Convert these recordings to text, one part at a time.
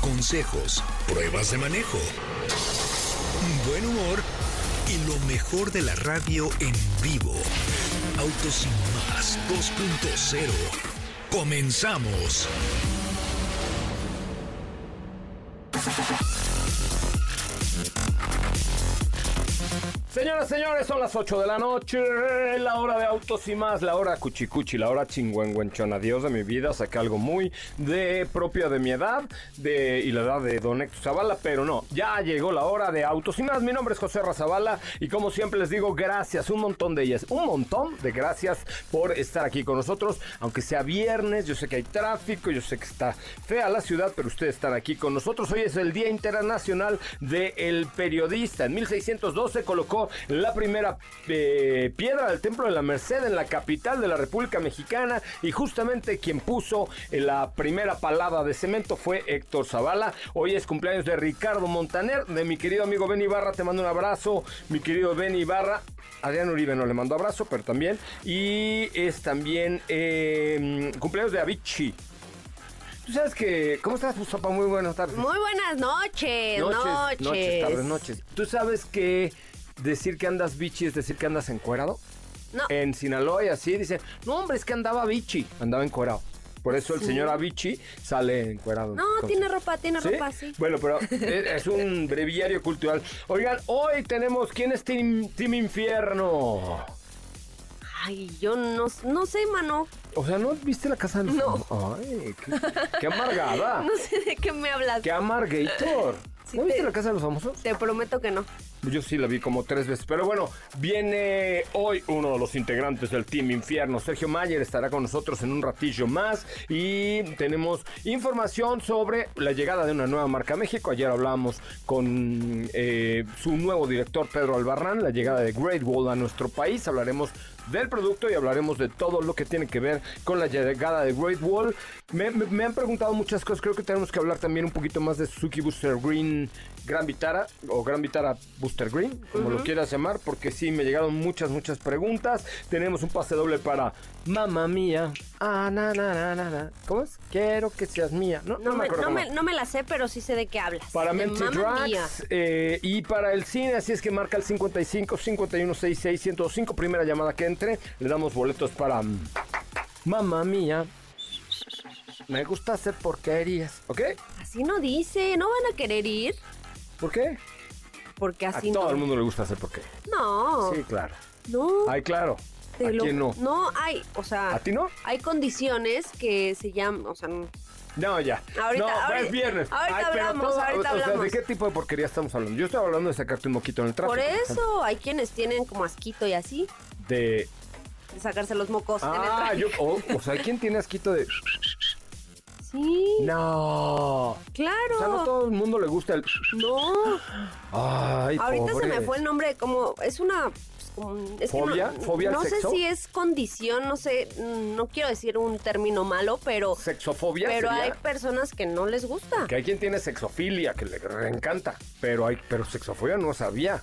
consejos, pruebas de manejo, buen humor y lo mejor de la radio en vivo. Autos sin más 2.0. Comenzamos. Señoras, señores, son las 8 de la noche, la hora de autos y más, la hora cuchicuchi, la hora chingüengüenchona. Dios de mi vida, saqué algo muy de propia de mi edad de, y la edad de Don Héctor Zavala, pero no, ya llegó la hora de autos y más. Mi nombre es José Razabala y como siempre les digo, gracias, un montón de ellas, un montón de gracias por estar aquí con nosotros, aunque sea viernes, yo sé que hay tráfico, yo sé que está fea la ciudad, pero ustedes están aquí con nosotros. Hoy es el Día Internacional del Periodista. En 1612 colocó la primera eh, piedra del Templo de la Merced en la capital de la República Mexicana y justamente quien puso eh, la primera palada de cemento fue Héctor Zavala. Hoy es cumpleaños de Ricardo Montaner, de mi querido amigo Ben Ibarra, te mando un abrazo, mi querido Ben Ibarra. Adrián Uribe no le mando abrazo, pero también. Y es también eh, cumpleaños de Avicii. Tú sabes que. ¿Cómo estás, Sopa? Muy buenas tardes. Muy buenas noches, noches. Noches, tardes, noches. ¿Tú sabes que decir que andas bichi es decir que andas encuerado? No. En Sinaloa y así dicen, no hombre, es que andaba bichi, andaba encuerado. Por eso el señor Avicii sale encuerado. No, tiene ropa, tiene ropa, sí. Bueno, pero es es un breviario cultural. Oigan, hoy tenemos quién es Team, Team Infierno. Ay, yo no, no sé, mano. O sea, ¿no viste la casa de los No. Ay, qué, qué amargada. No sé de qué me hablas. Qué amargator. Sí, ¿No viste te- la casa de los famosos? Te prometo que no. Yo sí la vi como tres veces. Pero bueno, viene hoy uno de los integrantes del Team Infierno. Sergio Mayer estará con nosotros en un ratillo más. Y tenemos información sobre la llegada de una nueva marca a México. Ayer hablábamos con eh, su nuevo director, Pedro Albarrán, la llegada de Great Wall a nuestro país. Hablaremos del producto y hablaremos de todo lo que tiene que ver con la llegada de Great Wall. Me, me- me han preguntado muchas cosas. Creo que tenemos que hablar también un poquito más de Suzuki Booster Green Gran Vitara o Gran Vitara Booster Green, como lo quieras llamar, porque sí me llegaron muchas, muchas preguntas. Tenemos un pase doble para Mamma Mía. Ah, na, na, na, na, na. ¿Cómo es? Quiero que seas mía. No, No, no me no, me, no me la sé, pero sí sé de qué hablas. Para Mía. Drags eh, y para el cine, así es que marca el 55 51 66 105, primera llamada que entre, le damos boletos para mm, Mamma Mía. Me gusta hacer porquerías, ¿ok? Así no dice, ¿no van a querer ir? ¿Por qué? Porque A así todo no. el mundo le gusta hacer porquerías. No, Sí, claro. no. Ay, claro. ¿A lo- quién no? No, hay, o sea... ¿A ti no? Hay condiciones que se llaman, o sea... no- No, ya. Ahorita- no, ahorita- es viernes. ahorita hablamos, ahorita o sea, ¿de hablamos. qué tipo de porquería estamos hablando? Yo estoy hablando de sacarte un moquito en el tráfico. Por eso hay quienes tienen como asquito y así, De... de sacarse los mocos en el Ah, tráfico. yo... O, o sea, ¿hay quien tiene asquito de... Sí, No. claro. O sea, no todo el mundo le gusta el... No, Ay, ahorita se me fue el nombre, como es una... pues, ¿Fobia? no, ¿Fobia al no sé si es condición, no sé, no quiero decir un término malo, pero Sexofobia pero sería hay personas que no les gusta. que hay quien tiene sexofilia, que le encanta, pero hay pero sexofobia no sabía.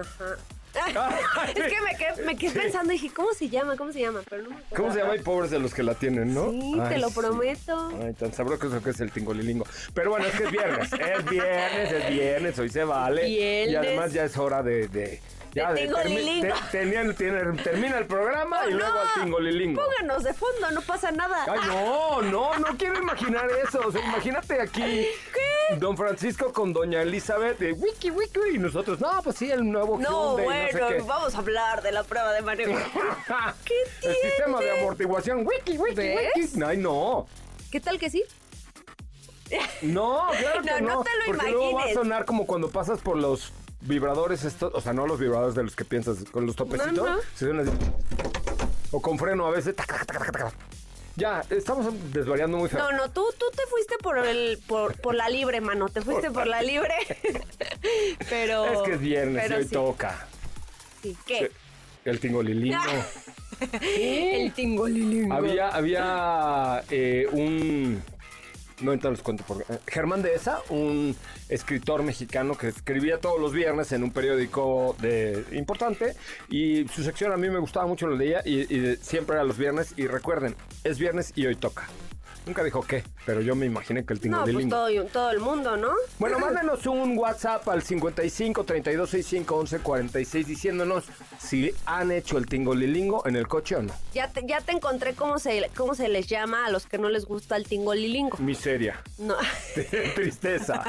Ajá. es que me quedé, me quedé pensando y dije, ¿cómo se llama? ¿Cómo se llama? Pero no me acuerdo. ¿Cómo se llama? Hay pobres de los que la tienen, ¿no? Sí, te lo sí. prometo. Ay, tan sabroso que es el tingolilingo. Pero bueno, es que es viernes. Es viernes, es viernes, hoy se vale. Y Viernes. además ya es hora de, de, Ya, De termi- te- tenían- tienen- termina el programa y No, luego al tingolilingo. Pónganos de fondo, no pasa nada. Ay, no, no, no quiero imaginar eso. O sea, imagínate aquí. Don Francisco con Doña Elizabeth de wiki wiki y nosotros, no, pues sí, el nuevo No, Hyundai, bueno, no sé qué. vamos a hablar de la prueba de maniobra. ¿Qué el sistema de amortiguación, wiki wiki ¿Ves? wiki. Ay, no. ¿Qué tal que sí? No, claro que No, no. te lo porque luego va a imagines. sonar como cuando pasas por los vibradores estos, o sea, no los vibradores de los que piensas, con los topecitos. No, no. se suena así. O con freno a veces. tac, tac, tac, tac, tac. Ya, estamos desvariando muy feo. No, no, tú, tú te fuiste por el, por, por la libre, mano. Te fuiste por la libre. pero. es que es viernes y pero hoy sí. toca. Sí, ¿Qué? El tingolilino. El tingolilingo. Había, había eh, un. No ahorita les cuento por eh, Germán Dehesa, un escritor mexicano que escribía todos los viernes en un periódico de importante y su sección a mí me gustaba mucho, lo leía y, y siempre era los viernes y recuerden, es viernes y hoy toca. Nunca dijo qué, pero yo me imaginé que el No, pues todo, todo el mundo, ¿no? Bueno, mándenos un WhatsApp al 55 32 65 11 46 diciéndonos si han hecho el tingolilingo en el coche o no. Ya te, ya te encontré cómo se, cómo se les llama a los que no les gusta el tingolilingo. Miseria, No. tristeza.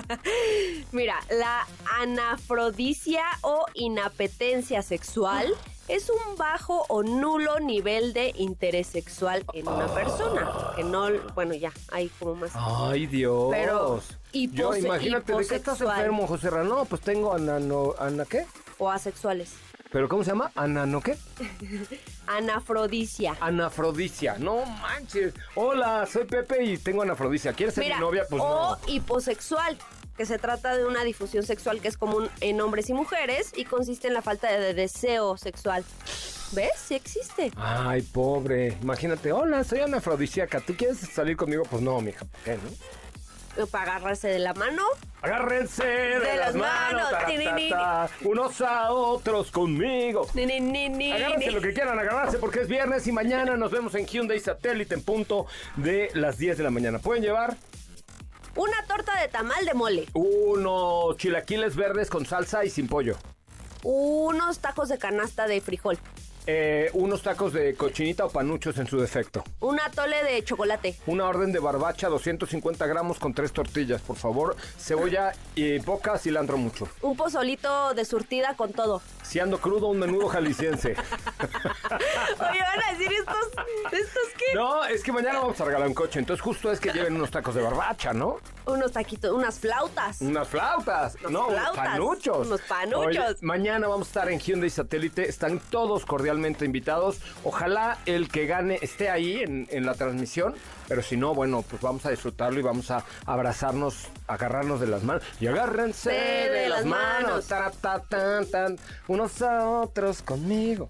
Mira, la anafrodicia o inapetencia sexual es un bajo o nulo nivel de interés sexual en una persona. Que no, bueno, ya, hay como más. Ay, Dios. Pero Yo, imagínate, ¿de qué estás enfermo, José Ra? No, pues tengo anano... ¿Ana qué? O asexuales. ¿Pero cómo se llama? ¿Anano qué? Anafrodicia. Anafrodicia. No manches. Hola, soy Pepe y tengo anafrodicia. ¿Quieres ser Mira, mi novia? Pues o no. hiposexual, que se trata de una difusión sexual que es común en hombres y mujeres y consiste en la falta de deseo sexual. ¿Ves? Sí existe. Ay, pobre. Imagínate, hola, soy anafrodisíaca. ¿Tú quieres salir conmigo? Pues no, mija. ¿por qué, no? Para agarrarse de la mano. Agárrense de, De las manos, manos, ni, ni, ta, unos a otros conmigo. Ni, ni, ni, ni, Agárrense ni. lo que quieran agarrarse porque es viernes y mañana nos vemos en Hyundai Satélite en punto de las 10 de la mañana. Pueden llevar Una torta de tamal de mole. unos chilaquiles verdes con salsa y sin pollo. Unos tacos de canasta de frijol. Eh, unos tacos de cochinita o panuchos en su defecto. Un atole de chocolate. Una orden de barbacha, 250 gramos con tres tortillas, por favor. Cebolla y poca, cilantro mucho. Un pozolito de surtida con todo. Si ando crudo, un menudo jalisciense. Oye, van a decir estos, estos qué? No, es que mañana vamos a regalar un coche, entonces justo es que lleven unos tacos de barbacha, ¿no? Unos taquitos, unas flautas. Unas flautas, no, unos panuchos. unos panuchos. Mañana vamos a estar en Hyundai Satélite, están todos cordialmente invitados. Ojalá el que gane esté ahí en, en la transmisión, pero si no, bueno, pues vamos a disfrutarlo y vamos a abrazarnos, agarrarnos de las manos. Y agárrense De de, las las manos, manos. tara, ta, tan, tan, unos a otros conmigo.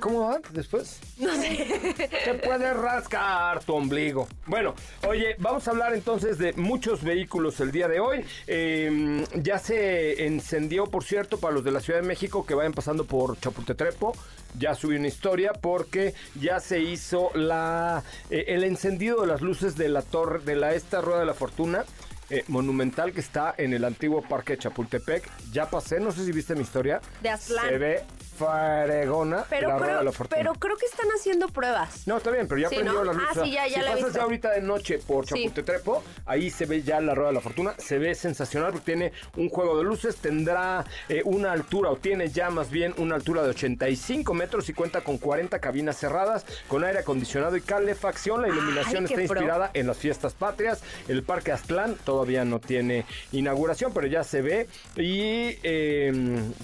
¿Cómo va después? No sé. Te puede rascar tu ombligo. Bueno, oye, vamos a hablar entonces de muchos vehículos el día de hoy. Eh, ya se encendió, por cierto, para los de la Ciudad de México que vayan pasando por Chapultetrepo. Ya subí una historia porque ya se hizo la eh, el encendido de las luces de la torre, de la esta rueda de la fortuna. eh, monumental que está en el antiguo parque de Chapultepec. Ya pasé, no sé si viste mi historia. De Aztlán. Se ve fregona Pero la rueda creo, de la fortuna. pero creo que están haciendo pruebas. No, está bien, pero ya Sí, prendió ¿no? las Ah, luces. sí, ya- ya si la pasas ya ahorita de noche por Sí. Chapultetrepo, ahí se ve ya la rueda de la fortuna. Se ve sensacional porque tiene un juego de luces. Tendrá eh, una altura, o tiene ya más bien una altura de 85 metros y cuenta con 40 cabinas cerradas, con aire acondicionado y calefacción. La iluminación Ay, está pro. inspirada en las fiestas patrias. El Parque Aztlán todavía no tiene inauguración, pero ya se ve. Y eh,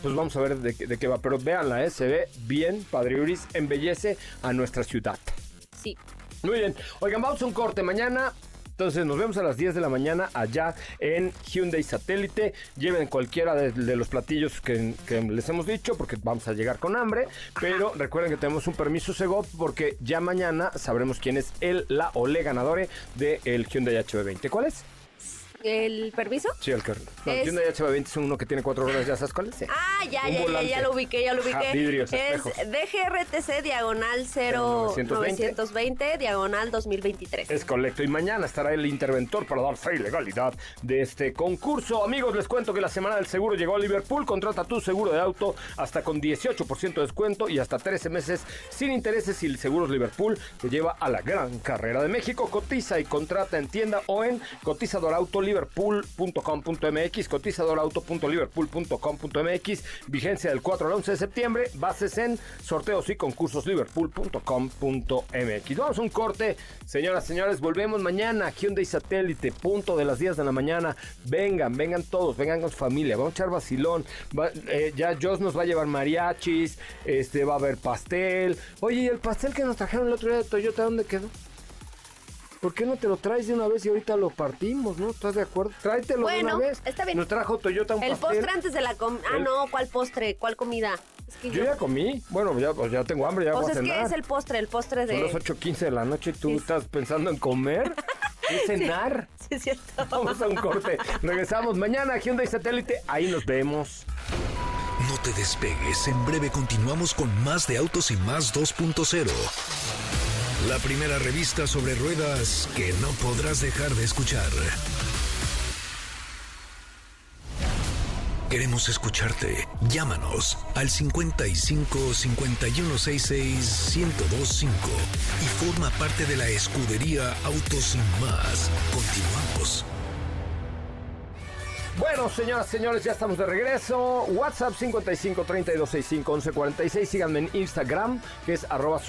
pues vamos a ver de, qué- de qué va. Pero véanla, ¿eh? se ve bien, Padre Uris, embellece a nuestra ciudad. Sí. Muy bien. Oigan, vamos a un corte mañana. Entonces nos vemos a las 10 de la mañana allá en Hyundai Satélite. Lleven cualquiera de, de los platillos que, que les hemos dicho porque vamos a llegar con hambre. Pero recuerden que tenemos un permiso Segov porque ya mañana sabremos quién es el, la o le ganadore del Hyundai HB20. ¿Cuál es? ¿El permiso? Sí, el que. No, Es- Hyundai HB20 es uno que tiene cuatro ruedas, ¿ya sabes cuál es? Ah, ya, ya, ya, ya lo ubiqué, ya lo ubiqué. Ajá, vidrios, es. DGRTC diagonal 0920. 0920 diagonal 2023. Es correcto. Y mañana estará el interventor para dar fe y legalidad de este concurso. Amigos, les cuento que la semana del seguro llegó a Liverpool. Contrata tu seguro de auto hasta con 18% de descuento y hasta 13 meses sin intereses. Y el Seguros Liverpool te lleva a la gran carrera de México. Cotiza y contrata en tienda o en cotizadorautoliverpool.com.mx, cotizadorauto.liverpool.com.mx. Vigencia del 4 al 11 de septiembre. Bases en sorteos y concursos liverpool.com.mx. Vamos a un corte, señoras, señores. Volvemos mañana. Hyundai Satélite, punto de las 10 de la mañana. Vengan, vengan todos, vengan con su familia. Vamos a echar vacilón. Va- eh, ya Joss nos va a llevar mariachis. Este va a haber pastel. Oye, ¿y el pastel que nos trajeron el otro día de Toyota, dónde quedó? ¿Por qué no te lo traes de una vez y ahorita lo partimos, no? ¿Estás de acuerdo? Tráetelo de Bueno, una vez. está bien. Nos trajo Toyota un El pastel. postre antes de la comida. Ah, El- no, ¿cuál postre? ¿Cuál comida? Es que Yo ya comí. Bueno, ya, pues ya tengo hambre, ya O voy sea, a es que es el postre, el postre de. Son las 8.15 de la noche y tú Sí. estás pensando en comer. ¿Y cenar? Sí, es cierto. Vamos a un corte. Regresamos mañana a Hyundai Satélite. Ahí nos vemos. No te despegues, en breve continuamos con más de Autos y más 2.0. La primera revista sobre ruedas que no podrás dejar de escuchar. Queremos escucharte. Llámanos al 55 5166 1025 y forma parte de la escudería Autos y más. Continuamos. Bueno, señoras, señores, ya estamos de regreso. WhatsApp 55 32 65 11 46. Síganme en Instagram, que es arroba.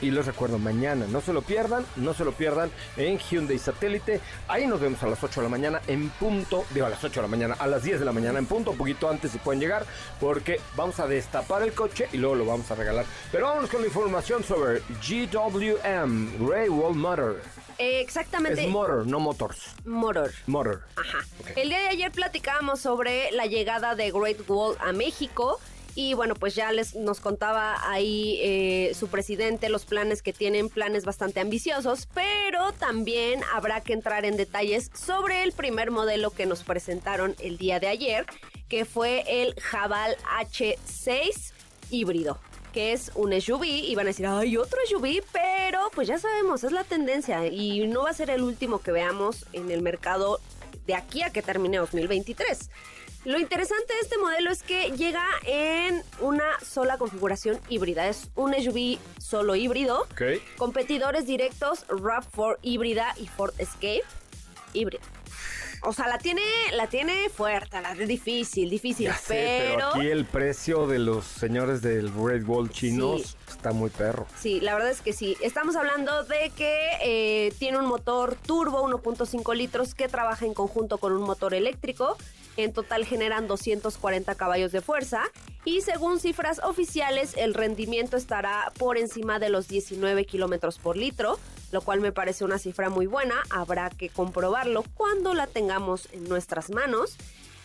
Y les recuerdo, mañana no se lo pierdan, no se lo pierdan en Hyundai Satélite. Ahí nos vemos a las 8 de la mañana en punto. Digo, a las 8 de la mañana, a las 10 de la mañana en punto, un poquito antes si pueden llegar, porque vamos a destapar el coche y luego lo vamos a regalar. Pero vámonos con la información sobre GWM, Railwall Motor. Eh, exactamente. Es motor, no motors. Motor. Motor. Ajá. El día de ayer platicábamos sobre la llegada de Great Wall a México. Y bueno, pues ya les nos contaba ahí eh, su presidente los planes que tienen, planes bastante ambiciosos, pero también habrá que entrar en detalles sobre el primer modelo que nos presentaron el día de ayer, que fue el Jabal H6 híbrido que es un SUV y van a decir, ay, otro SUV, pero pues ya sabemos, es la tendencia y no va a ser el último que veamos en el mercado de aquí a que termine 2023. Lo interesante de este modelo es que llega en una sola configuración híbrida. Es un SUV solo híbrido. Ok. Competidores directos RAV4 híbrida y Ford Escape híbrida. O sea, la tiene, la tiene fuerte, la es difícil, difícil, Ya sé, pero aquí el precio de los señores del Red Wall chinos Sí. está muy perro. Sí, la verdad es que sí. Estamos hablando de que eh, tiene un motor turbo 1.5 litros que trabaja en conjunto con un motor eléctrico. En total generan 240 caballos de fuerza y según cifras oficiales el rendimiento estará por encima de los 19 kilómetros por litro, lo cual me parece una cifra muy buena. Habrá que comprobarlo cuando la tengamos en nuestras manos.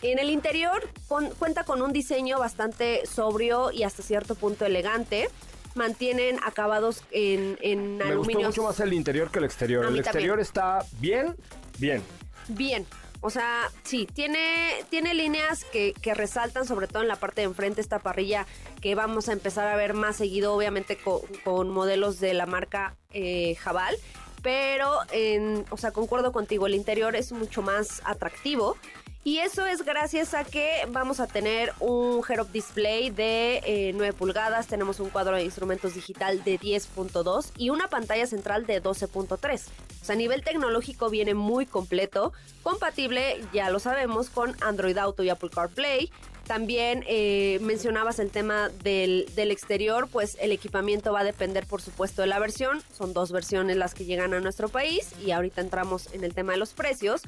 En el interior con- cuenta con un diseño bastante sobrio y hasta cierto punto elegante. Mantienen acabados en, en Me gustó aluminio. mucho más el interior que el exterior. A El mí exterior también. está bien, bien. Bien. O sea, sí, tiene, tiene líneas que, que resaltan, sobre todo en la parte de enfrente, esta parrilla que vamos a empezar a ver más seguido, obviamente co- con, modelos de la marca eh, Jabal. Pero, en, o sea, concuerdo contigo, el interior es mucho más atractivo. Y eso es gracias a que vamos a tener un head-up display de eh, 9 pulgadas, tenemos un cuadro de instrumentos digital de 10.2 y una pantalla central de 12.3. O sea, a nivel tecnológico viene muy completo, compatible, ya lo sabemos, con Android Auto y Apple CarPlay. También eh, mencionabas el tema del, del exterior, pues el equipamiento va a depender por supuesto de la versión. Son dos versiones las que llegan a nuestro país y ahorita entramos en el tema de los precios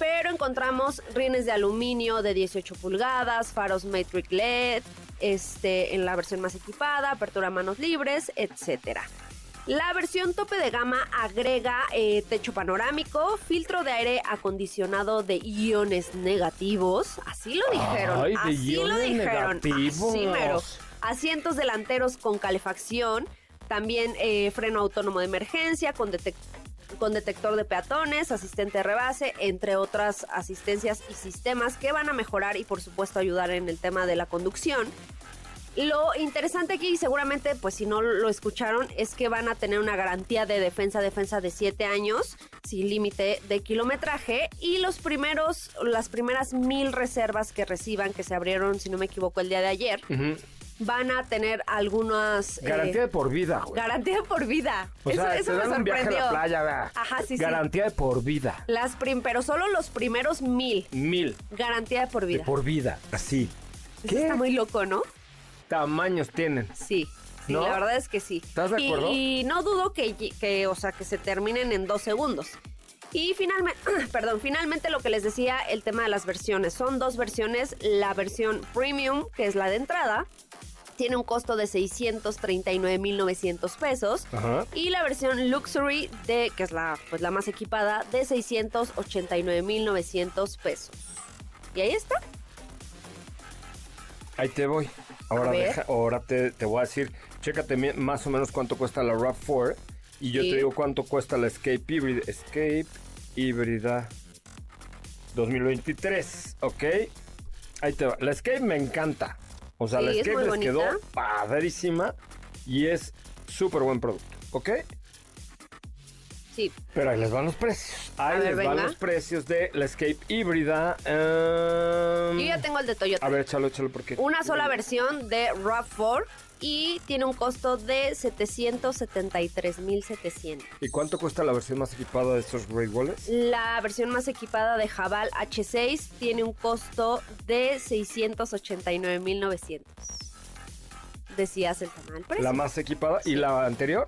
pero encontramos rines de aluminio de 18 pulgadas, faros Matrix LED, este, en la versión más equipada, apertura a manos libres, etcétera. La versión tope de gama agrega eh, techo panorámico, filtro de aire acondicionado de iones negativos, así lo dijeron, Ay, así lo dijeron, así mero. Asientos delanteros con calefacción, también eh, freno autónomo de emergencia con detector con detector de peatones, asistente de rebase, entre otras asistencias y sistemas que van a mejorar y por supuesto ayudar en el tema de la conducción. Lo interesante aquí, seguramente, pues si no lo escucharon, es que van a tener una garantía de defensa, defensa de 7 años, sin límite de kilometraje, y los primeros, las primeras mil reservas que reciban, que se abrieron, si no me equivoco, el día de ayer, van a tener algunas... eh, Garantía de por vida, güey. garantía de por vida. O eso sea, eso te me dan un viaje a sorprendió. la playa, ¿verdad? Ajá, sí, sí. Garantía de por vida. Las prim pero solo los primeros mil. Mil. Garantía de por De vida. por vida. Así. Eso está muy loco, ¿no? tamaños tienen? Sí. Sí, ¿No? la verdad es que sí. ¿Estás de Y- acuerdo? Y, no dudo que, que, o sea, que se terminen en dos segundos. Y finalmente, perdón, finalmente lo que les decía, el tema de las versiones. Son dos versiones. La versión premium, que es la de entrada, tiene un costo de 639.900 pesos. Ajá. Y la versión luxury, de, que es la, pues, la más equipada, de 689.900 pesos. Y ahí está. Ahí te voy. Ahora, deja- ahora te, te voy a decir, chécate más o menos cuánto cuesta la RAV4 y yo Sí. te digo cuánto cuesta la Escape híbrida. Escape híbrida 2023, ¿ok? Ahí te va. La Escape me encanta. O sea, la Sí, Escape les quedó padrísima y es súper buen producto, ¿ok? Sí. Pero ahí les van los precios. Ahí ver, les van los precios de la Escape híbrida. em, Yo ya tengo el de Toyota. A ver, échalo, échalo porque... Una sola versión de RAV4 y tiene un costo de 773.700. ¿Y cuánto cuesta la versión más equipada de estos Great Walls? La versión más equipada de Jabal H6 tiene un costo de 689.900. Decías el canal. La más equipada y la anterior.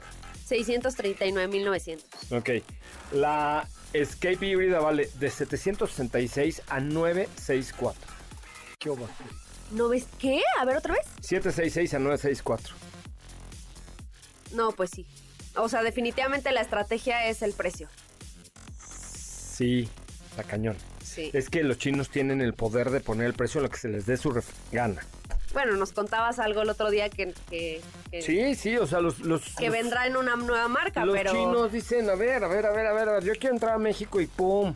639.900. Ok. La Escape híbrida vale de 766 a 964. ¿Qué oba? ¿No ves qué? A ver otra vez. 766 a 964. No, pues sí. O sea, definitivamente la estrategia es el precio. Sí, la cañón. Sí. Es que los chinos tienen el poder de poner el precio a lo que se les dé su ref- gana. Bueno, nos contabas algo el otro día que, que, que, Sí, sí, o sea, los... los que los- vendrá en una nueva marca, Los pero... chinos dicen, a ver, a ver, a ver, a ver, a ver, yo quiero entrar a México y ¡pum!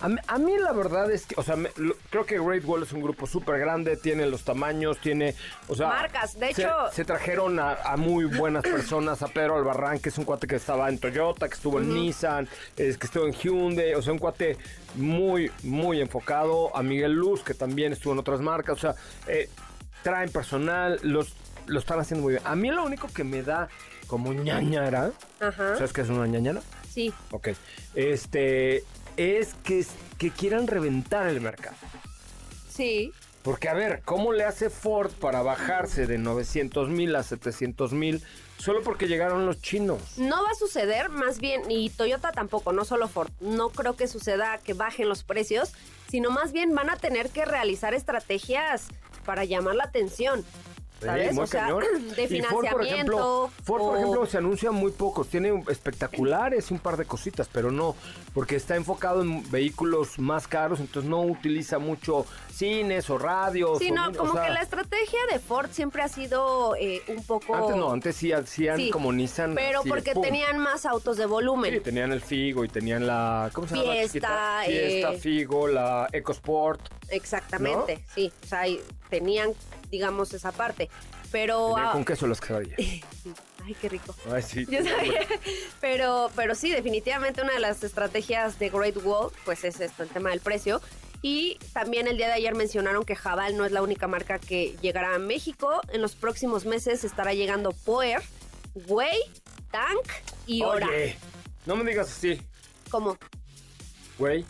A mí, a mí la verdad es que, o sea, me- lo- creo que Great Wall es un grupo súper grande, tiene los tamaños, tiene, o sea... Marcas, de se- hecho- Se, trajeron a, a muy buenas personas, a Pedro Albarrán, que es un cuate que estaba en Toyota, que estuvo en Nissan, es, que estuvo en Hyundai, o sea, un cuate muy, muy enfocado, a Miguel Luz, que también estuvo en otras marcas, o sea, eh, traen personal, los, lo están haciendo muy bien. A mí lo único que me da como ñañara... Ajá, ¿Sabes qué es una ñañara? sí. Ok. Este es que, que quieran reventar el mercado. Sí, Porque, a ver, ¿cómo le hace Ford para bajarse de 900 mil a 700 mil solo porque llegaron los chinos? no va a suceder, más bien, y Toyota tampoco, no solo Ford. No creo que suceda que bajen los precios, sino más bien van a tener que realizar estrategias para llamar la atención. ¿Sabes? Sí, o sea, de Y Ford, por ejemplo, financiamiento. Ford, por ejemplo, se anuncia muy pocos. Tiene espectaculares un par de cositas, pero no, porque está enfocado en vehículos más caros, entonces no utiliza mucho cines o radios. Sí, o no, o como sea, que la estrategia de Ford siempre ha sido eh, un poco... Antes no, antes sí hacían Sí, como Nissan. Pero así porque pum. tenían más autos de volumen. Sí, tenían el Figo y tenían la. ¿Cómo se llama? la Fiesta, chiquita? Fiesta, eh, Figo, la EcoSport. Exactamente, sí. O sea, tenían, digamos, esa parte. Pero... Tenía ah, con queso las quesadillas. Ay, qué rico. Ay, sí. Yo sabía. Pero, pero sí, definitivamente una de las estrategias de Great Wall, pues es esto, el tema del precio. Y también el día de ayer mencionaron que Jabal no es la única marca que llegará a México. En los próximos meses estará llegando Poer, Way, Tank y Ora. Oye, no me digas así, ¿Cómo? güey.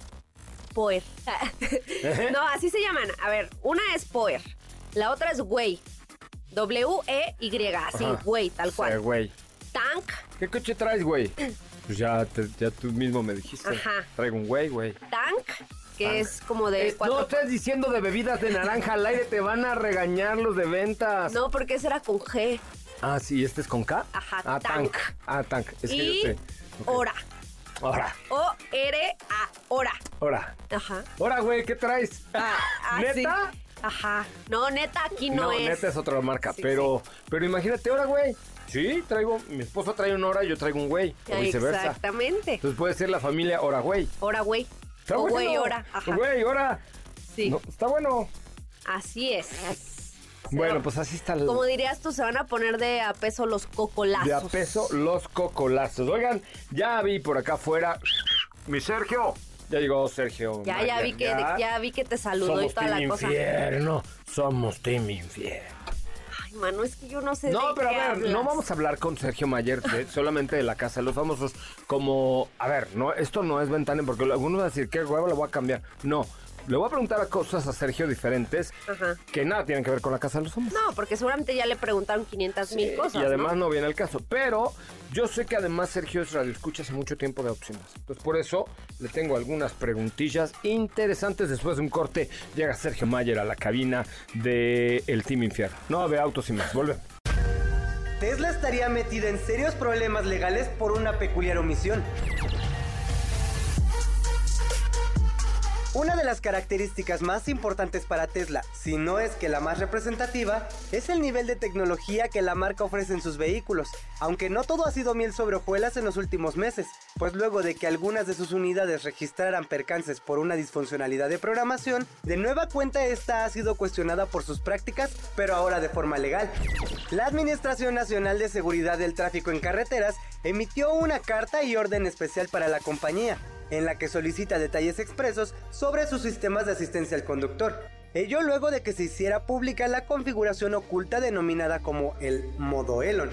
Poer. no, así se llaman. A ver, una es Poer, la otra es Way. W-E-Y, así. Way, tal Sí, cual. güey. Tank, ¿Qué coche traes, güey? Pues ya, te- ya tú mismo me dijiste. Ajá. Traigo un güey, güey. Tank, que es como de Eh, cuatro no estés diciendo de bebidas de naranja al aire, te van a regañar los de ventas. No, porque ese era con G. Ah, sí, este es con K. Ajá, Ah, tank. tank. Ah, tank. Es que y yo sé. Ok. Hora. Ahora, O-R-A. Hora. ahora. Ajá. Ahora, güey, ¿qué traes? Ah, ¿Neta? sí. Ajá. No, neta, aquí no, No, es. neta es otra marca, Sí, pero, pero imagínate ahora, güey. Sí, traigo, mi esposa trae un hora y yo traigo un güey, o viceversa. Exactamente. Entonces puede ser la familia hora güey. Hora, güey. Está O bueno. güey, hora. Ajá. Güey. Sí. No, está bueno. Así es. Bueno, pues así está el... Como dirías tú, se van a poner de a peso los cocolazos. De a peso los cocolazos. Oigan, ya vi por acá afuera mi Sergio. Ya llegó Sergio. Ya, ya vi que, ya vi que te saludó Somos y toda team la cosa. infierno. Somos team infierno. Ay, mano, es que yo no sé No, de pero a ver, hablas. no vamos a hablar con Sergio Mayer de- solamente de la casa de los famosos. Como, a ver, no, esto no es ventana porque algunos van a decir, ¿qué huevo le voy a cambiar? No, le voy a preguntar a cosas a Sergio diferentes Ajá. que nada tienen que ver con la casa de los famosos. No, porque seguramente ya le preguntaron 500 mil cosas. y además ¿no? ¿no? viene el caso. Pero yo sé que además Sergio es radio escucha hace mucho tiempo de Más. Entonces por eso le tengo algunas preguntillas interesantes. Después de un corte llega Sergio Mayer a la cabina de El Team Infierno. No, de Autos y Más. Volvemos. Tesla estaría metida en serios problemas legales por una peculiar omisión. Una de las características más importantes para Tesla, si no es que la más representativa, es el nivel de tecnología que la marca ofrece en sus vehículos, aunque no todo ha sido miel sobre hojuelas en los últimos meses, pues luego de que algunas de sus unidades registraran percances por una disfuncionalidad de programación, de nueva cuenta esta ha sido cuestionada por sus prácticas, pero ahora de forma legal. La Administración Nacional de Seguridad del Tráfico en Carreteras emitió una carta y orden especial para la compañía, en la que solicita detalles expresos sobre sus sistemas de asistencia al conductor. Ello luego de que se hiciera pública la configuración oculta denominada como el modo Elon.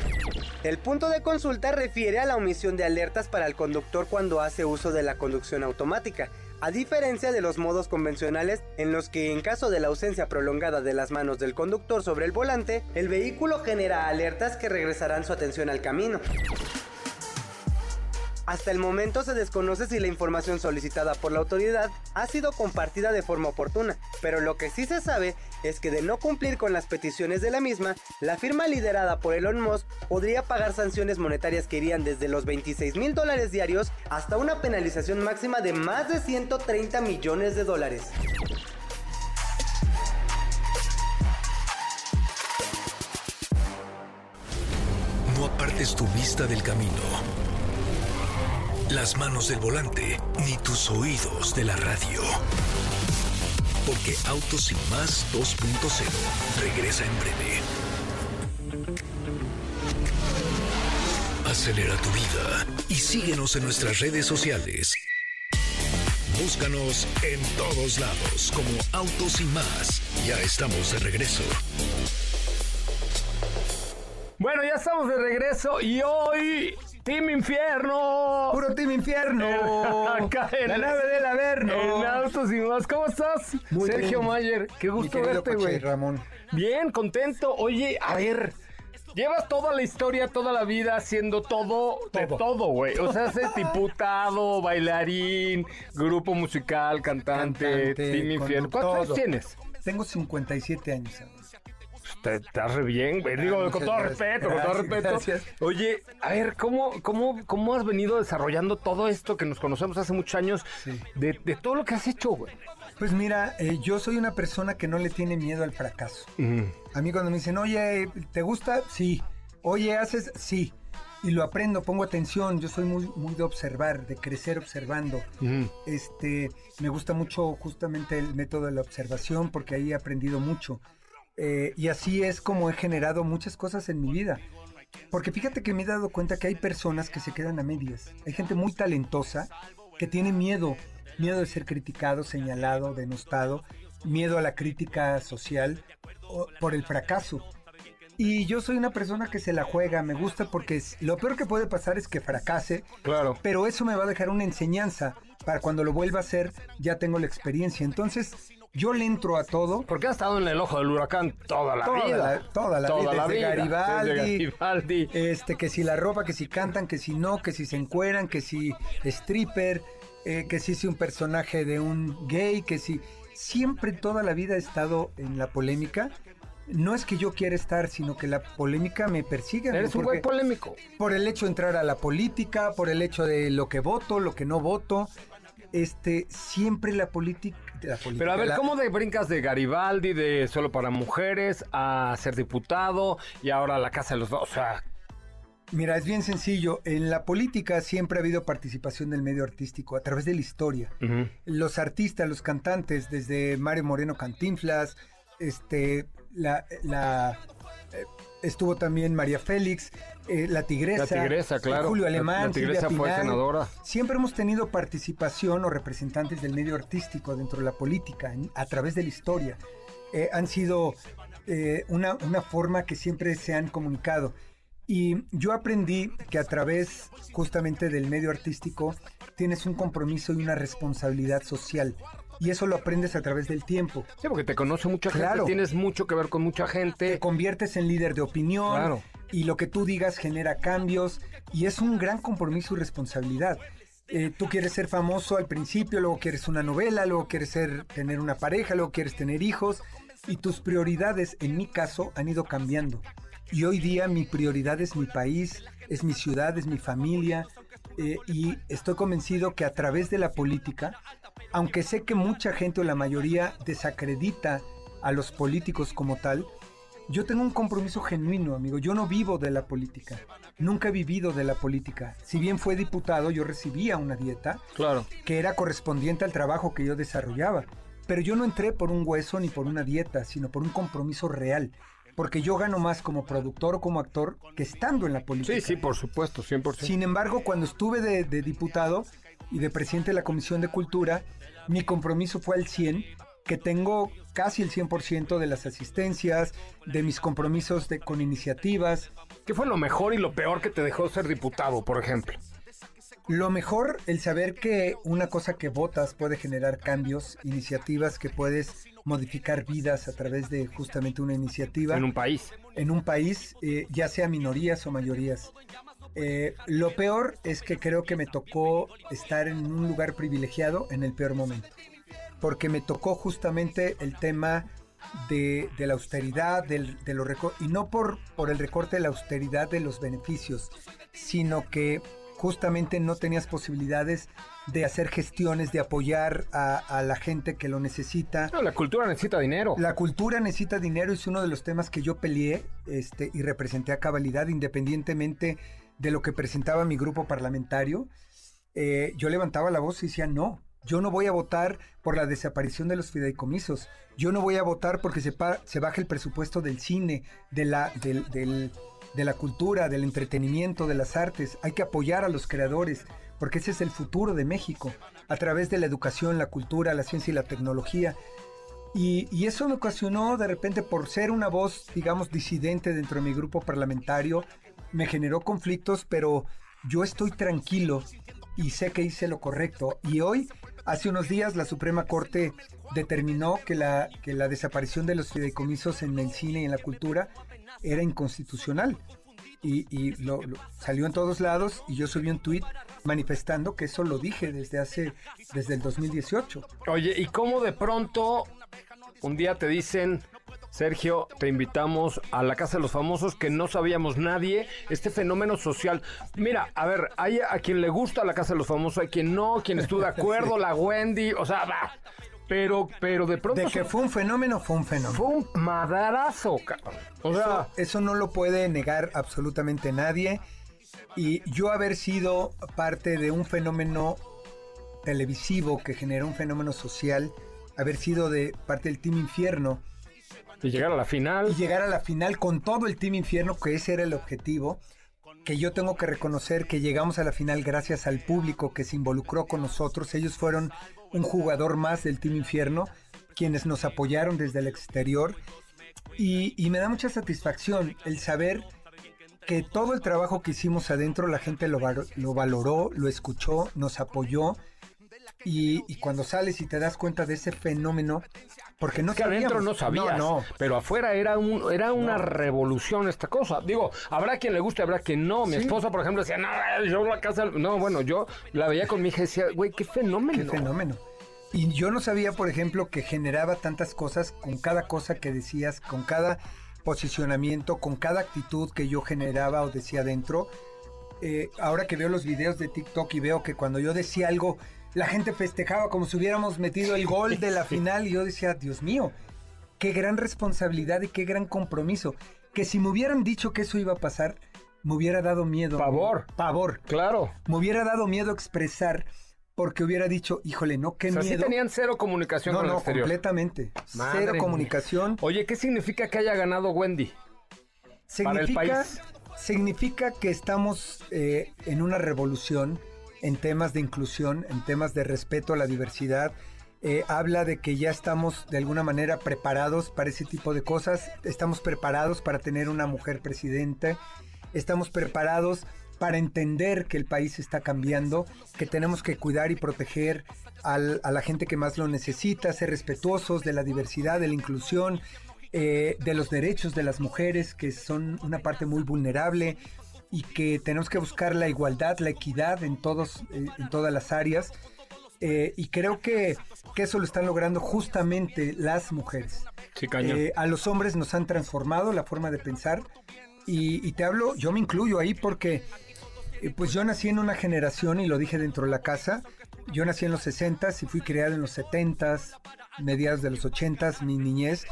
El punto de consulta refiere a la omisión de alertas para el conductor cuando hace uso de la conducción automática, a diferencia de los modos convencionales en los que en caso de la ausencia prolongada de las manos del conductor sobre el volante, el vehículo genera alertas que regresarán su atención al camino. Hasta el momento se desconoce si la información solicitada por la autoridad ha sido compartida de forma oportuna, pero lo que sí se sabe es que de no cumplir con las peticiones de la misma, la firma liderada por Elon Musk podría pagar sanciones monetarias que irían desde los 26 mil dólares diarios hasta una penalización máxima de más de 130 millones de dólares. No apartes tu vista del camino, las manos del volante, ni tus oídos de la radio. Porque Autos y Más 2.0 regresa en breve. Acelera tu vida y síguenos en nuestras redes sociales. Búscanos en todos lados como Autos y Más. Ya estamos de regreso. Bueno, ya estamos de regreso y hoy Team Infierno. Puro Team Infierno. Acá en- la nave del Averno. En Autos y Más. ¿Cómo estás? Muy Sergio bien. Mayer, qué gusto verte, güey. Ramón. Bien, contento. Oye, a ver. Llevas toda la historia, toda la vida haciendo todo, de Todo. güey. O sea, haces diputado, bailarín, grupo musical, cantante, Cantante, Team Infierno. ¿Cuántos años tienes? Tengo 57 años. ahora. Te, estás re bien, güey. Digo, Ah, con todo gracias. respeto, con todo respeto. gracias. Oye, a ver, ¿cómo, cómo, ¿cómo has venido desarrollando todo esto que nos conocemos hace muchos años? Sí. De, de todo lo que has hecho, güey. Pues mira, eh, yo soy una persona que no le tiene miedo al fracaso. A mí cuando me dicen, oye, ¿te gusta? Sí. Oye, ¿haces? Sí. Y lo aprendo, pongo atención. Yo soy muy, muy de observar, de crecer observando. Este, me gusta mucho justamente el método de la observación porque ahí he aprendido mucho. Eh, y así es como he generado muchas cosas en mi vida. Porque fíjate que me he dado cuenta que hay personas que se quedan a medias. Hay gente muy talentosa que tiene miedo, miedo de ser criticado, señalado, denostado, miedo a la crítica social o- por el fracaso. Y yo soy una persona que se la juega, me gusta porque lo peor que puede pasar es que fracase, Claro. pero eso me va a dejar una enseñanza para cuando lo vuelva a hacer ya tengo la experiencia. Entonces yo le entro a todo. Porque has estado en el ojo del huracán toda la Toda vida. la- toda la vida, desde Garibaldi. Desde Garibaldi. Este, que si la ropa, que si cantan, que si no, que si se encueran, que si stripper, eh, que si es un personaje de un gay, que si siempre toda la vida he estado en la polémica. No es que yo quiera estar, sino que la polémica me persigue. Eres un güey polémico. por el hecho de entrar a la política, por el hecho de lo que voto, lo que no voto. Este, siempre la política. Política, Pero a ver, ¿cómo de brincas de Garibaldi, de solo para mujeres, a ser diputado y ahora a la casa de los dos? O sea, Mira, es bien sencillo. En la política siempre ha habido participación del medio artístico a través de la historia. Los artistas, los cantantes, desde Mario Moreno Cantinflas, este, la, la eh, estuvo también María Félix, eh, la Tigresa, La Tigresa, claro. Julio Alemán, La- la Tigresa Silvia fue Pinal. senadora. Siempre hemos tenido participación o representantes del medio artístico dentro de la política en- a través de la historia. Eh, han sido eh, una, una forma que siempre se han comunicado. Y yo aprendí que a través justamente del medio artístico tienes un compromiso y una responsabilidad social. Y eso lo aprendes a través del tiempo. Sí, porque te conoce mucha gente, tienes mucho que ver con mucha gente. Te conviertes en líder de opinión Claro. y lo que tú digas genera cambios y es un gran compromiso y responsabilidad. Eh, tú quieres ser famoso al principio, luego quieres una novela, luego quieres ser, tener una pareja, luego quieres tener hijos y tus prioridades, en mi caso, han ido cambiando. Y hoy día mi prioridad es mi país, es mi ciudad, es mi familia eh, y estoy convencido que a través de la política, aunque sé que mucha gente o la mayoría desacredita a los políticos como tal, yo tengo un compromiso genuino, amigo. Yo no vivo de la política. Nunca he vivido de la política. Si bien fue diputado, yo recibía una dieta Claro. que era correspondiente al trabajo que yo desarrollaba. Pero yo no entré por un hueso ni por una dieta, sino por un compromiso real. Porque yo gano más como productor o como actor que estando en la política. Sí, sí, por supuesto, 100%. Sin embargo, cuando estuve de, de diputado y de presidente de la Comisión de Cultura, mi compromiso fue al 100, que tengo casi el 100% de las asistencias, de mis compromisos de, con iniciativas. ¿Qué fue lo mejor y lo peor que te dejó ser diputado, por ejemplo? Lo mejor, el saber que una cosa que votas puede generar cambios, iniciativas que puedes modificar vidas a través de justamente una iniciativa. En un país. en un país, eh, ya sea minorías o mayorías. Eh, lo peor es que creo que me tocó estar en un lugar privilegiado en el peor momento, porque me tocó justamente el tema de, de la austeridad, del, de los recor- y no por, por el recorte de la austeridad de los beneficios, sino que justamente no tenías posibilidades de hacer gestiones, de apoyar a, a la gente que lo necesita. No, la cultura necesita dinero. La cultura necesita dinero es uno de los temas que yo peleé este, y representé a cabalidad independientemente de lo que presentaba mi grupo parlamentario. Eh, yo levantaba la voz y decía, no, yo no voy a votar por la desaparición de los fideicomisos. Yo no voy a votar porque se, pa- se baje el presupuesto del cine, de la, del- del- de la cultura, del entretenimiento, de las artes. Hay que apoyar a los creadores porque ese es el futuro de México, a través de la educación, la cultura, la ciencia y la tecnología. Y, eso me ocasionó de repente por ser una voz, digamos, disidente dentro de mi grupo parlamentario, me generó conflictos, pero yo estoy tranquilo y sé que hice lo correcto. Y hoy, hace unos días, la Suprema Corte determinó que la, que la desaparición de los fideicomisos en el cine y en la cultura era inconstitucional. Y, y lo, lo- salió en todos lados y yo subí un tuit manifestando que eso lo dije desde hace, desde el 2018. Oye, ¿y cómo de pronto un día te dicen, Sergio, te invitamos a la Casa de los Famosos que no sabíamos nadie, este fenómeno social? Mira, a ver, hay a quien le gusta la Casa de los Famosos, hay quien no, quien estuvo de acuerdo, la Wendy, o sea, va. Pero, pero de pronto De que fue un fenómeno, fue un fenómeno. fue un madarazo, cabrón. O sea, Eso no lo puede negar absolutamente nadie. Y yo haber sido parte de un fenómeno televisivo que generó un fenómeno social, haber sido de parte del Team Infierno y llegar a la final. y llegar a la final con todo el Team Infierno, que ese era el objetivo, que yo tengo que reconocer que llegamos a la final gracias al público que se involucró con nosotros. Ellos fueron un jugador más del Team Infierno, quienes nos apoyaron desde el exterior. Y, me da mucha satisfacción el saber que todo el trabajo que hicimos adentro la gente lo valoró, lo escuchó, nos apoyó. Y, y cuando sales y te das cuenta de ese fenómeno, porque no que adentro no sabías, No, no. pero afuera era un era una revolución esta cosa. Digo, habrá quien le guste, habrá quien no. Mi Sí. esposa, por ejemplo, decía, no, yo la casa, no, bueno, yo la veía con mi hija y decía, güey, qué fenómeno. Qué fenómeno. Y yo no sabía, por ejemplo, que generaba tantas cosas con cada cosa que decías, con cada posicionamiento, con cada actitud que yo generaba o decía dentro. Eh, ahora que veo los videos de TikTok y veo que cuando yo decía algo, la gente festejaba como si hubiéramos metido el gol de la final y yo decía, Dios mío, qué gran responsabilidad y qué gran compromiso. Que si me hubieran dicho que eso iba a pasar, me hubiera dado miedo. Pavor. Pavor. Claro. Me hubiera dado miedo expresar porque hubiera dicho, híjole, no, qué O sea, sí miedo. tenían cero comunicación no, con el no, exterior. completamente. Madre Cero mía. comunicación. Oye, ¿qué significa que haya ganado Wendy? para el Significa, país. significa que estamos eh, en una revolución en temas de inclusión, en temas de respeto a la diversidad. Eh, habla de que ya estamos de alguna manera preparados para ese tipo de cosas. Estamos preparados para tener una mujer presidente. Estamos preparados para entender que el país está cambiando, que tenemos que cuidar y proteger a la gente que más lo necesita, ser respetuosos de la diversidad, de la inclusión, eh, de los derechos de las mujeres, que son una parte muy vulnerable y que tenemos que buscar la igualdad, la equidad en, todos, eh, en todas las áreas. Eh, y creo que, que eso lo están logrando justamente las mujeres. Sí. Eh, a los hombres nos han transformado la forma de pensar y, y te hablo, yo me incluyo ahí porque eh, pues yo nací en una generación y lo dije dentro de la casa, yo nací en los 60 y fui criado en los 70 mediados de los 80 mi niñez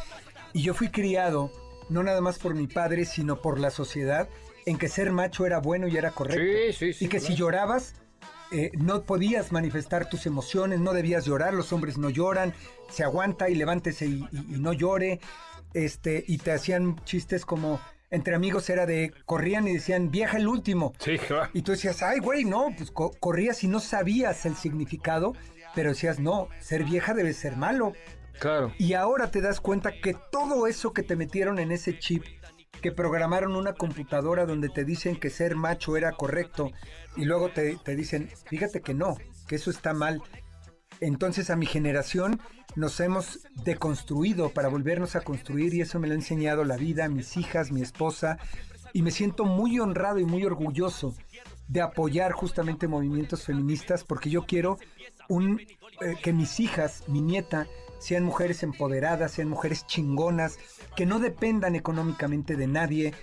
y yo fui criado no nada más por mi padre sino por la sociedad en que ser macho era bueno y era correcto Sí, sí, sí, y que si llorabas eh, no podías manifestar tus emociones, no debías llorar, los hombres no lloran, se aguanta y levántese y, y- y no llore, este, y te hacían chistes como entre amigos era de corrían y decían vieja el último. Sí, claro. Y tú decías, ay, güey, no, pues co- corrías y no sabías el significado, pero decías, no, ser vieja debe ser malo. Claro. Y ahora te das cuenta que todo eso que te metieron en ese chip, que programaron una computadora donde te dicen que ser macho era correcto, y luego te, te dicen, fíjate que no, que eso está mal. Entonces a mi generación nos hemos deconstruido para volvernos a construir y eso me lo ha enseñado la vida, mis hijas, mi esposa, y me siento muy honrado y muy orgulloso de apoyar justamente movimientos feministas porque yo quiero un, eh, que mis hijas, mi nieta, sean mujeres empoderadas, sean mujeres chingonas, que no dependan económicamente de nadie.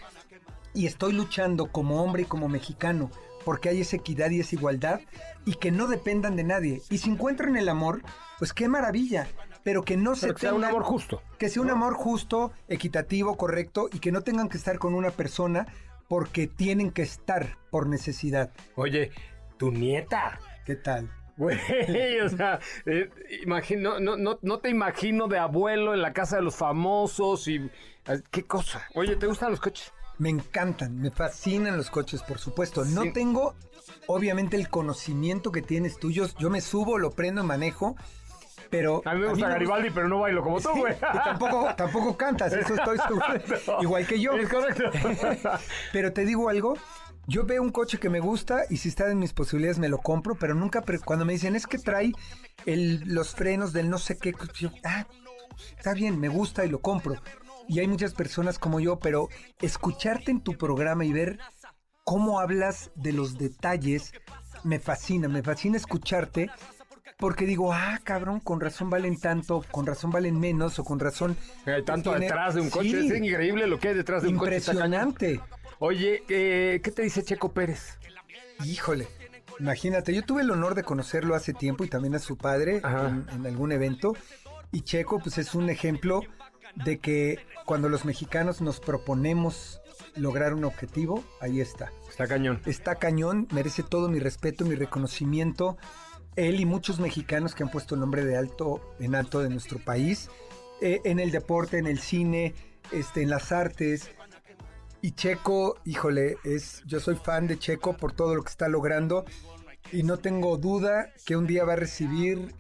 Y estoy luchando como hombre y como mexicano porque hay esa equidad y esa igualdad y que no dependan de nadie. Y si encuentran el amor, pues qué maravilla, pero que no se Pero que sea un amor justo. que sea un amor justo, equitativo, correcto y que no tengan que estar con una persona porque tienen que estar por necesidad. Oye, tu nieta. ¿Qué tal? Güey, o sea, eh, imagino, no, no, no te imagino de abuelo en la casa de los famosos y... eh, ¿Qué cosa? Oye, ¿te gustan los coches? Me encantan, me fascinan los coches, por supuesto. No Sí. tengo, obviamente, el conocimiento que tienes tú. Yo, me subo, lo prendo, manejo, pero... A mí me gusta Garibaldi, pero no bailo como tú, güey. Tampoco, tampoco cantas, eso estoy seguro. Igual que yo. Es correcto. Pero te digo algo, yo veo un coche que me gusta y si está en mis posibilidades me lo compro, pero nunca, pre- cuando me dicen es que trae el- los frenos del no sé qué, yo, ah, está bien, me gusta y lo compro. Y hay muchas personas como yo, pero escucharte en tu programa y ver cómo hablas de los detalles me fascina, me fascina escucharte. Porque digo, ah, cabrón, con razón valen tanto, con razón valen menos, o con razón. Hay tanto tiene- detrás de un coche. Sí, Es increíble lo que hay detrás de un coche. Impresionante. Oye, eh, ¿qué te dice Checo Pérez? Híjole, imagínate, yo tuve el honor de conocerlo hace tiempo y también a su padre en algún evento. Y Checo, pues es un ejemplo de que cuando los mexicanos nos proponemos lograr un objetivo, ahí está. Está cañón. Está cañón, merece todo mi respeto, mi reconocimiento. Él y muchos mexicanos que han puesto el nombre de alto en alto de nuestro país, eh, en el deporte, en el cine, este, en las artes. Y Checo, híjole, es, yo soy fan de Checo por todo lo que está logrando y no tengo duda que un día va a recibir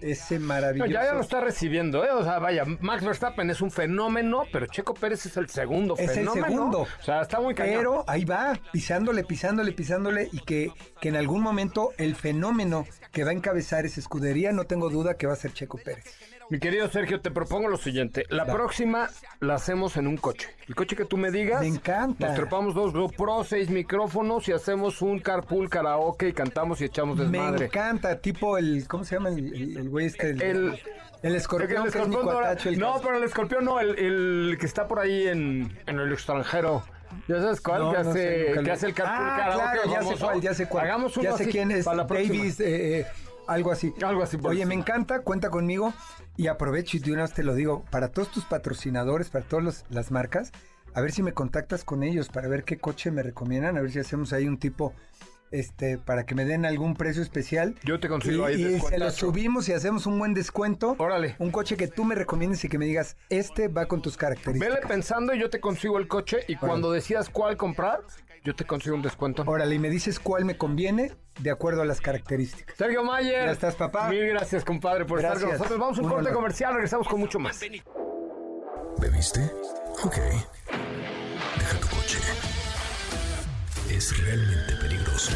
ese No, maravilloso. ya, ya lo está recibiendo, ¿eh? O sea, vaya, Max Verstappen es un fenómeno, pero Checo Pérez es el segundo Es el fenómeno. segundo. O sea, está muy cañón. Pero ahí va, pisándole, pisándole, pisándole y que, que en algún momento el fenómeno que va a encabezar esa escudería, no tengo duda que va a ser Checo Pérez. Mi querido Sergio, te propongo lo siguiente. La próxima la hacemos en un coche. El coche que tú me digas. Me encanta. Nos trepamos dos GoPro, seis micrófonos y hacemos un carpool karaoke y cantamos y echamos Me desmadre. encanta, tipo el, ¿cómo se llama el, güey este? El, El- el escorpión, El que es escorpión dora- cuatacho, el no, pero el escorpión no, el, que está por ahí en, en el extranjero. ¿Ya sabes cuál? No, que, no hace, sé, que hace el carpool Ah, karaoke claro, ya sé cuál, ya sé cuál. Hagamos uno ya sé así quién es, para la próxima. Davis, eh, eh, algo así. Algo así por Oye, me encanta, cuenta conmigo y aprovecho y de una vez te lo digo, para todos tus patrocinadores, para todas las marcas, a ver si me contactas con ellos para ver qué coche me recomiendan, a ver si hacemos ahí un tipo este para que me den algún precio especial. Yo te consigo y, ahí y se lo subimos y hacemos un buen descuento. Órale. Un coche que tú me recomiendes y que me digas, este va con tus características. Vele pensando y yo te consigo el coche y cuando decidas cuál comprar, yo te consigo un descuento. Órale, y me dices cuál me conviene de acuerdo a las características. Sergio Mayer. Ya estás, papá. Mil gracias, compadre, por estar con Gracias. nosotros. Vamos a un Un corte comercial, regresamos con mucho más. ¿Bebiste? Ok. Deja tu coche. Es realmente peligroso.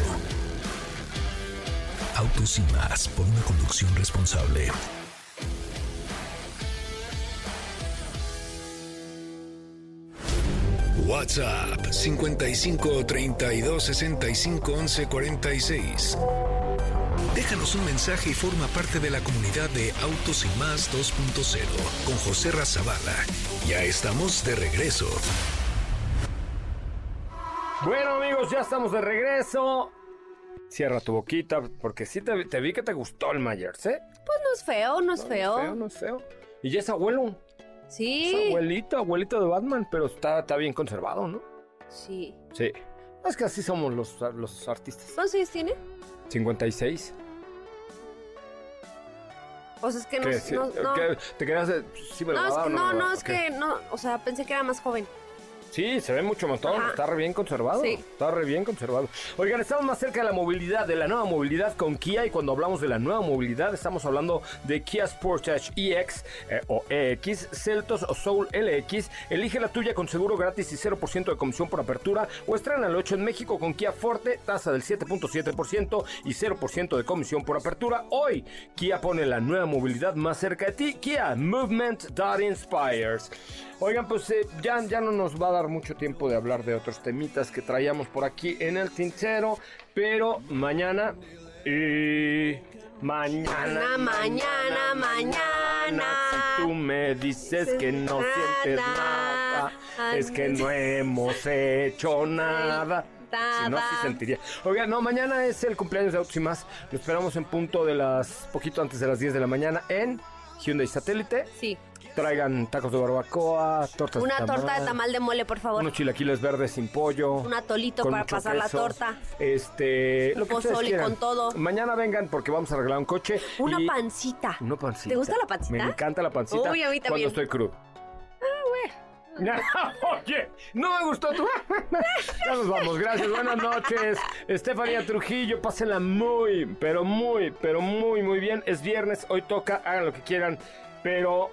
Autos y más por una conducción responsable. WhatsApp 55 32 65 11 46. Déjanos un mensaje y forma parte de la comunidad de Autos y Más 2.0 con José Razabala. Ya estamos de regreso. Bueno, amigos, ya estamos de regreso. Cierra tu boquita, porque sí te, te vi que te gustó el Myers, ¿eh? Pues no es feo, no es No feo. es feo, no es feo. Y ya es abuelo. Sí. abuelito, abuelito de Batman, pero está, está bien conservado, ¿no? Sí. Sí. Es que así somos los, los artistas. ¿Cuántos años tiene? 56. Pues es que no. ¿Qué? no, no. ¿qué? ¿Te querías sí me lo No, es que o no, no, es ¿O que no, o sea, pensé que era más joven. Sí, se ve mucho Ajá. está re bien conservado. Sí. Está re bien conservado. Oigan, estamos más cerca de la movilidad, de la nueva movilidad con Kia y cuando hablamos de la nueva movilidad estamos hablando de Kia Sportage EX eh, o EX, Celtos o Soul LX. Elige la tuya con seguro gratis y 0% de comisión por apertura o estrena el 8 en México con Kia Forte, tasa del 7.7% y 0% de comisión por apertura. Hoy Kia pone la nueva movilidad más cerca de ti. Kia Movement That Inspires. Oigan, pues eh, ya, ya no nos va a dar mucho tiempo de hablar de otros temitas que traíamos por aquí en el tintero, pero mañana y mañana, Mañana, mañana. si tú me dices que no sientes nada, es que no hemos hecho nada. Si no, sí sentiría. Oigan, no, mañana es el cumpleaños de Autos y más. Lo esperamos en punto de las, poquito antes de las 10 de la mañana en Hyundai Satélite. Sí. Traigan tacos de barbacoa, tortas Una de tamal, torta de tamal de mole, por favor. unos chilaquiles verdes sin pollo, Un atolito para pasar la torta. Este, lo Pozole con todo. Mañana vengan porque vamos a arreglar un coche. Una y- pancita. Una pancita. ¿Te gusta la pancita? Me encanta la pancita. Uy, a mí Cuando también. estoy crudo. Oye, no me gustó tu. ya nos vamos, gracias, buenas noches. Estefanía Trujillo, pásenla muy, pero muy, pero muy, muy bien. Es viernes, hoy toca, hagan lo que quieran, pero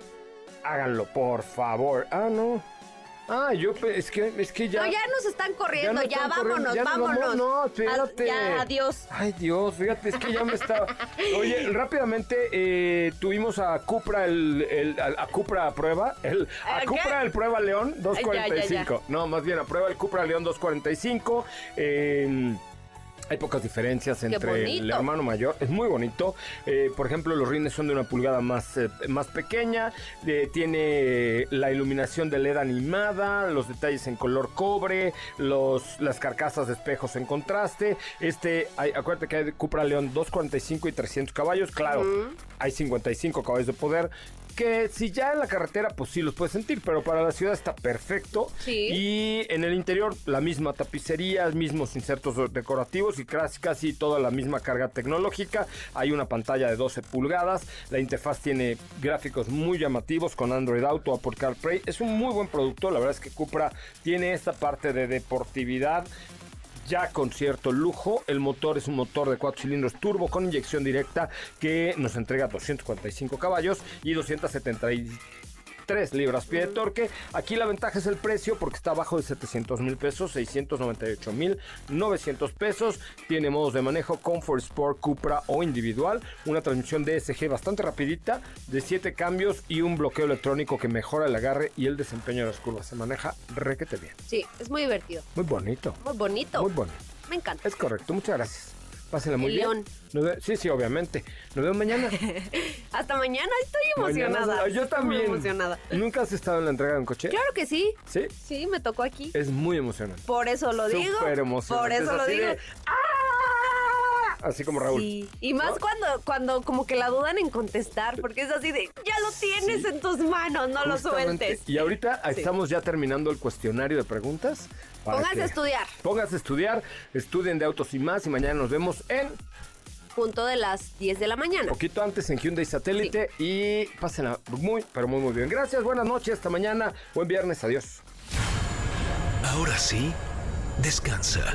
háganlo, por favor. Ah, no. Ah, yo, es que, es que ya. No, ya nos están corriendo, ya, están corriendo, vámonos, ya nos vámonos. vamos. No, Ad- espérate. Ya, adiós. Ay, Dios, fíjate, es que ya me estaba. Oye, rápidamente eh, tuvimos a Cupra el, el- a, Cupra a prueba, el a ¿A Cupra el prueba León 245. No, más bien a prueba el Cupra León 245. Eh, hay pocas diferencias entre el hermano mayor. Es muy bonito. Eh, por ejemplo, los rines son de una pulgada más, eh, más pequeña. Eh, tiene la iluminación de LED animada, los detalles en color cobre, los, las carcasas de espejos en contraste. Este, hay- acuérdate que hay de Cupra León 245 y 300 caballos. Claro, hay 55 caballos de poder. Que si ya en la carretera, pues sí los puedes sentir, pero para la ciudad está perfecto. Sí. Y en el interior, la misma tapicería, mismos insertos decorativos y casi, casi toda la misma carga tecnológica. Hay una pantalla de 12 pulgadas. La interfaz tiene gráficos muy llamativos con Android Auto, Apple CarPlay. Es un muy buen producto. La verdad es que Cupra tiene esta parte de deportividad ya con cierto lujo. El motor es un motor de 4 cilindros turbo con inyección directa que nos entrega 245 caballos y 273 libras pie de torque. Aquí la ventaja es el precio porque está abajo de 700 mil pesos, 698 mil 900 pesos. Tiene modos de manejo Comfort Sport, Cupra o individual. Una transmisión DSG bastante rapidita de 7 cambios y un bloqueo electrónico que mejora el agarre y el desempeño de las curvas. Se maneja requete bien. Sí, es muy divertido. Muy bonito. Muy bonito. Muy bonito. Me encanta. Es correcto, muchas gracias. Pásenla muy bien. ve- sí, sí, obviamente. Nos vemos mañana. Hasta mañana estoy Mañana- emocionada. yo también. Muy emocionada. ¿Nunca has estado en la entrega de un coche? Claro que sí. Sí. Sí, me tocó aquí. Es muy emocionante. Por eso lo digo. Súper emocionante. Por eso Es lo digo. de, ¡ah! Así como Raúl. Sí. Y más cuando, cuando como que la dudan en contestar, porque es así de, ya lo tienes en tus manos, no lo sueltes. Y ahorita Sí. estamos ya terminando el cuestionario de preguntas. Pónganse a estudiar. Pónganse a estudiar, estudien de autos y más y mañana nos vemos en Punto de las 10 de la mañana. poquito antes en Hyundai Satélite y pásenla muy, pero muy, muy bien. Gracias, buenas noches, hasta mañana, buen viernes, adiós. Ahora sí, descansa.